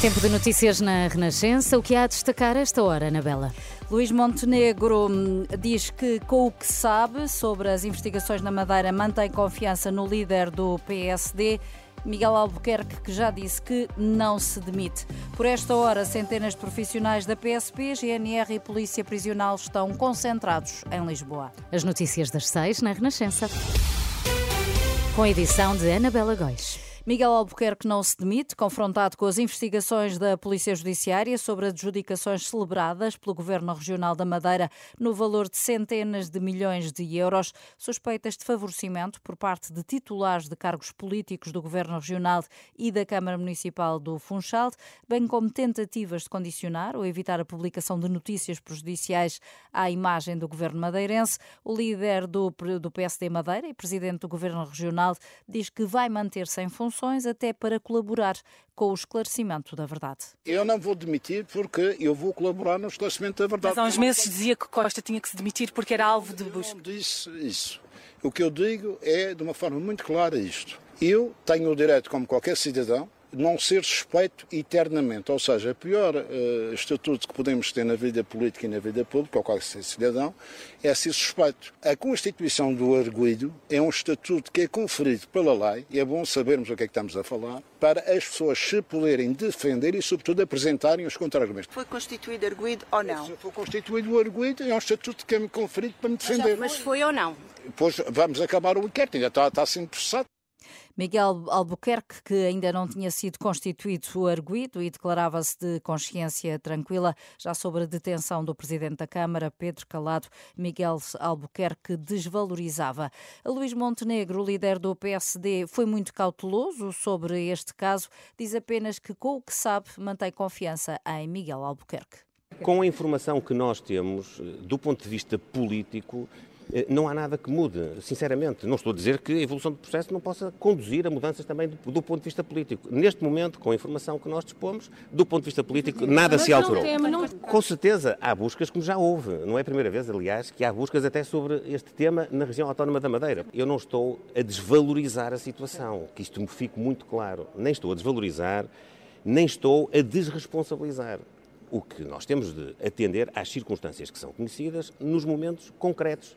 Tempo de notícias na Renascença. O que há a destacar esta hora, Anabela? Luís Montenegro hum, diz que, com o que sabe sobre as investigações na Madeira, mantém confiança no líder do PSD. Miguel Albuquerque, que já disse que não se demite. Por esta hora, centenas de profissionais da PSP, GNR e Polícia Prisional estão concentrados em Lisboa. As notícias das seis na Renascença. Com a edição de Anabela Góis. Miguel Albuquerque não se demite, confrontado com as investigações da Polícia Judiciária sobre adjudicações celebradas pelo Governo Regional da Madeira no valor de centenas de milhões de euros, suspeitas de favorecimento por parte de titulares de cargos políticos do Governo Regional e da Câmara Municipal do Funchal, bem como tentativas de condicionar ou evitar a publicação de notícias prejudiciais à imagem do Governo madeirense. O líder do, do PSD Madeira e presidente do Governo Regional diz que vai manter-se em função funções até para colaborar com o esclarecimento da verdade. Eu não vou demitir porque eu vou colaborar no esclarecimento da verdade. Mas há uns meses dizia que Costa tinha que se demitir porque era alvo de busca. Eu não disse isso. O que eu digo é, de uma forma muito clara, isto. Eu tenho o direito, como qualquer cidadão, não ser suspeito eternamente. Ou seja, o pior uh, estatuto que podemos ter na vida política e na vida pública, ou qualquer cidadão, é ser suspeito. A Constituição do Arguido é um estatuto que é conferido pela lei, e é bom sabermos o que é que estamos a falar, para as pessoas se poderem defender e, sobretudo, apresentarem os contra-argumentos. Foi constituído arguido ou não? Se foi constituído o arguido, é um estatuto que é-me conferido para me defender. Mas foi ou não? Pois vamos acabar o inquérito, ainda está, está sendo processado. Miguel Albuquerque, que ainda não tinha sido constituído arguído e declarava-se de consciência tranquila, já sobre a detenção do presidente da Câmara, Pedro Calado, Miguel Albuquerque desvalorizava. Luís Montenegro, líder do PSD, foi muito cauteloso sobre este caso, diz apenas que, com o que sabe, mantém confiança em Miguel Albuquerque. Com a informação que nós temos, do ponto de vista político, eh, não há nada que mude, sinceramente. Não estou a dizer que a evolução do processo não possa conduzir a mudanças também do, do ponto de vista político. Neste momento, com a informação que nós dispomos, do ponto de vista político, nada se alterou. Com certeza, há buscas, como já houve. Não é a primeira vez, aliás, que há buscas até sobre este tema na região autónoma da Madeira. Eu não estou a desvalorizar a situação, que isto me fique muito claro. Nem estou a desvalorizar, nem estou a desresponsabilizar. O que nós temos de atender às circunstâncias que são conhecidas nos momentos concretos.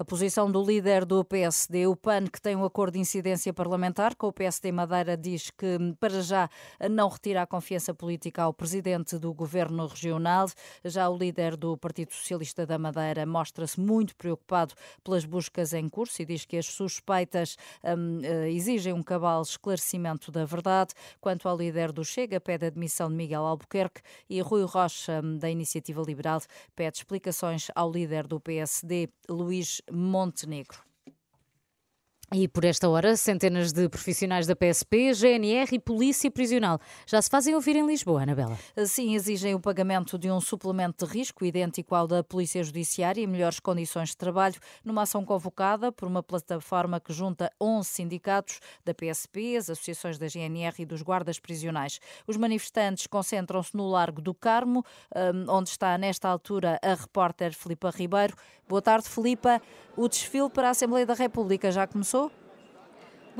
A posição do líder do PSD, o PAN, que tem um acordo de incidência parlamentar com o PSD Madeira, diz que para já não retira a confiança política ao presidente do governo regional. Já o líder do Partido Socialista da Madeira mostra-se muito preocupado pelas buscas em curso e diz que as suspeitas um, eh, exigem um cabal esclarecimento da verdade. Quanto ao líder do Chega, pede a admissão de Miguel Albuquerque e Rui Rocha, hum, da Iniciativa Liberal, pede explicações ao líder do PSD, Luís Montenegro. E por esta hora, centenas de profissionais da PSP, GNR e Polícia Prisional já se fazem ouvir em Lisboa, Anabela. Sim, exigem o pagamento de um suplemento de risco idêntico ao da Polícia Judiciária e melhores condições de trabalho, numa ação convocada por uma plataforma que junta 11 sindicatos da PSP, as associações da GNR e dos guardas prisionais. Os manifestantes concentram-se no Largo do Carmo, hum, onde está nesta altura a repórter Filipa Ribeiro. Boa tarde, Filipa. O desfile para a Assembleia da República já começou?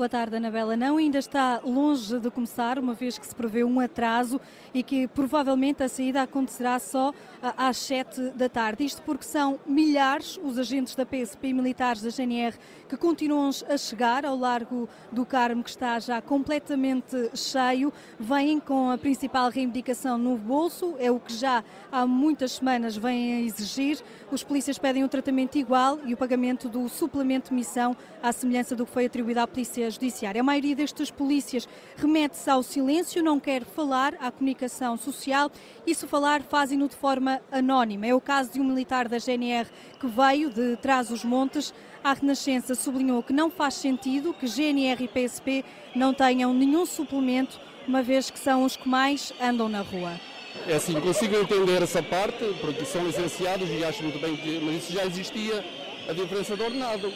Boa tarde, Anabela. Não, ainda está longe de começar, uma vez que se prevê um atraso e que provavelmente a saída acontecerá só às 7 da tarde. Isto porque são milhares os agentes da PSP e militares da GNR que continuam a chegar ao Largo do Carmo, que está já completamente cheio. Vêm com a principal reivindicação no bolso, é o que já há muitas semanas vêm a exigir. Os polícias pedem um tratamento igual e o pagamento do suplemento de missão, à semelhança do que foi atribuído à Polícia Judiciária. A maioria destes polícias remete-se ao silêncio, não quer falar à comunicação social e se falar fazem-no de forma anónima. É o caso de um militar da GNR que veio de Trás-os-Montes à Renascença sublinhou que não faz sentido que GNR e PSP não tenham nenhum suplemento, uma vez que são os que mais andam na rua. É assim, consigo entender essa parte, porque são licenciados e acho muito bem que mas isso já existia, a diferença de ordenado.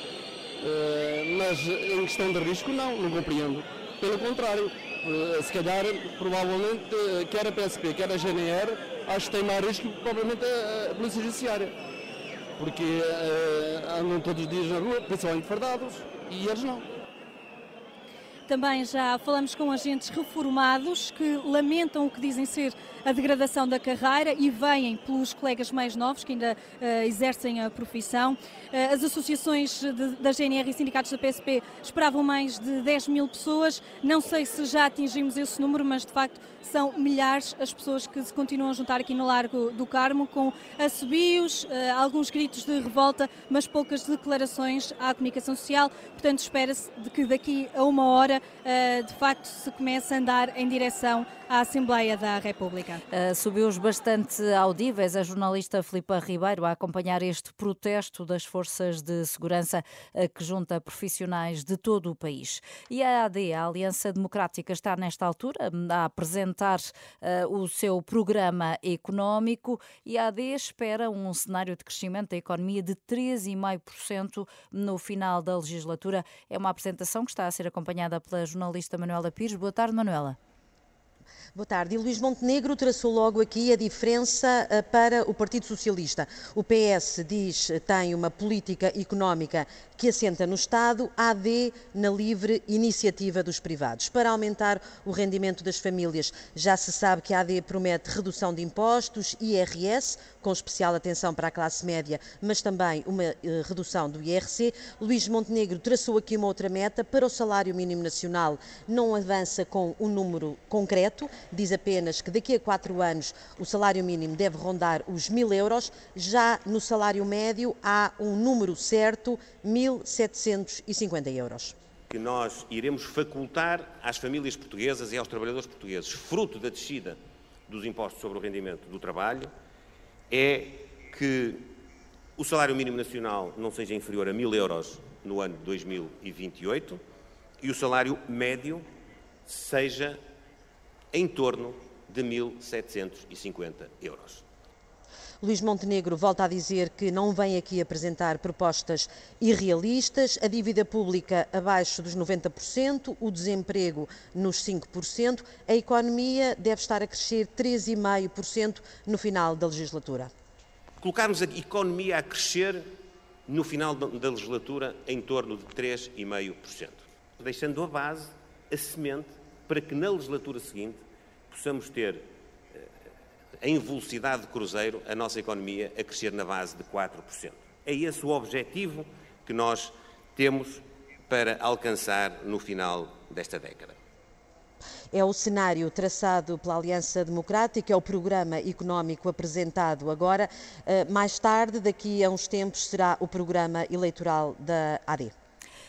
Uh, mas em questão de risco, não, não compreendo. Pelo contrário, uh, se calhar, provavelmente, uh, quer a PSP, quer a GNR, acho que tem mais risco que provavelmente a Polícia Judiciária. Porque andam todos os dias na rua, principalmente fardados, e eles não. Também já falamos com agentes reformados que lamentam o que dizem ser a degradação da carreira e vêm pelos colegas mais novos que ainda uh, exercem a profissão. Uh, as associações de, da GNR e sindicatos da PSP esperavam mais de 10 mil pessoas. Não sei se já atingimos esse número, mas de facto são milhares as pessoas que se continuam a juntar aqui no Largo do Carmo com assobios, uh, alguns gritos de revolta, mas poucas declarações à comunicação social. Portanto, espera-se de que daqui a uma hora eh, de facto se começa a andar em direção à Assembleia da República. Uh, subiu-os bastante audíveis a jornalista Filipa Ribeiro a acompanhar este protesto das forças de segurança uh, que junta profissionais de todo o país. E a AD, a Aliança Democrática, está nesta altura hum, a apresentar o seu programa económico e a AD espera um cenário de crescimento da economia de 3,5% no final da legislatura. É uma apresentação que está a ser acompanhada pela jornalista Manuela Pires. Boa tarde, Manuela. Boa tarde. E Luís Montenegro traçou logo aqui a diferença eh, para o Partido Socialista. O PS diz tem uma política económica que assenta no Estado, AD na livre iniciativa dos privados. Para aumentar o rendimento das famílias, já se sabe que a AD promete redução de impostos, IRS, com especial atenção para a classe média, mas também uma uh, redução do IRC. Luís Montenegro traçou aqui uma outra meta para o salário mínimo nacional. Não avança com um número concreto, diz apenas que daqui a quatro anos o salário mínimo deve rondar os mil euros. Já no salário médio há um número certo, 1.750 euros. Que nós iremos facultar às famílias portuguesas e aos trabalhadores portugueses, fruto da descida dos impostos sobre o rendimento do trabalho, é que o salário mínimo nacional não seja inferior a mil euros no ano de 2028 e o salário médio seja em torno de 1.750 euros. Luís Montenegro volta a dizer que não vem aqui apresentar propostas irrealistas, a dívida pública abaixo dos 90%, o desemprego nos 5%, a economia deve estar a crescer 3,5% no final da legislatura. Colocarmos a economia a crescer no final da legislatura em torno de 3,5%, deixando a base, a semente, para que na legislatura seguinte possamos ter eh, em velocidade de cruzeiro a nossa economia a crescer na base de 4%. É esse o objetivo que nós temos para alcançar no final desta década. É o cenário traçado pela Aliança Democrática, é o programa económico apresentado agora. Eh, mais tarde, daqui a uns tempos, será o programa eleitoral da AD.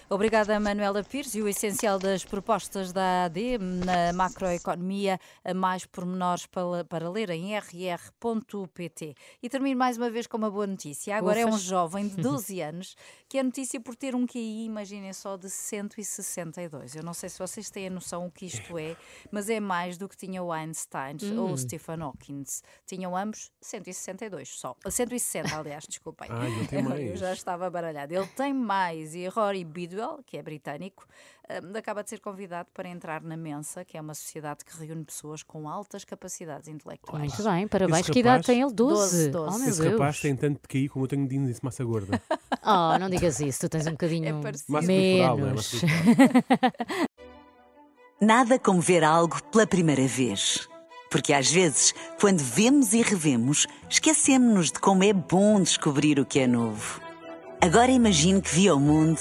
Obrigada, Manuela Pires. E o essencial das propostas da AD na macroeconomia, mais pormenores para, para ler em rr.pt. E termino mais uma vez com uma boa notícia. Agora Ufas. é um jovem de 12 anos que é notícia por ter um QI, imaginem só, de 162. Eu não sei se vocês têm a noção o que isto é, mas é mais do que tinha o Einstein hum. ou o Stephen Hawking. Tinham ambos 162 só. 160, aliás, desculpem. Ah, eu, tenho mais. eu já estava baralhado. Ele tem mais. E Rory Que é britânico, hum, acaba de ser convidado para entrar na Mensa, que é uma sociedade que reúne pessoas com altas capacidades intelectuais. Muito bem, parabéns. Rapaz, que idade tem ele? 12. 12, 12. Oh, Esse Deus. rapaz tem tanto de cair como eu tenho de índice massa gorda. oh, não digas isso, tu tens um bocadinho é massa menos. é? Nada como ver algo pela primeira vez. Porque às vezes, quando vemos e revemos, esquecemos-nos de como é bom descobrir o que é novo. Agora imagine que viu o mundo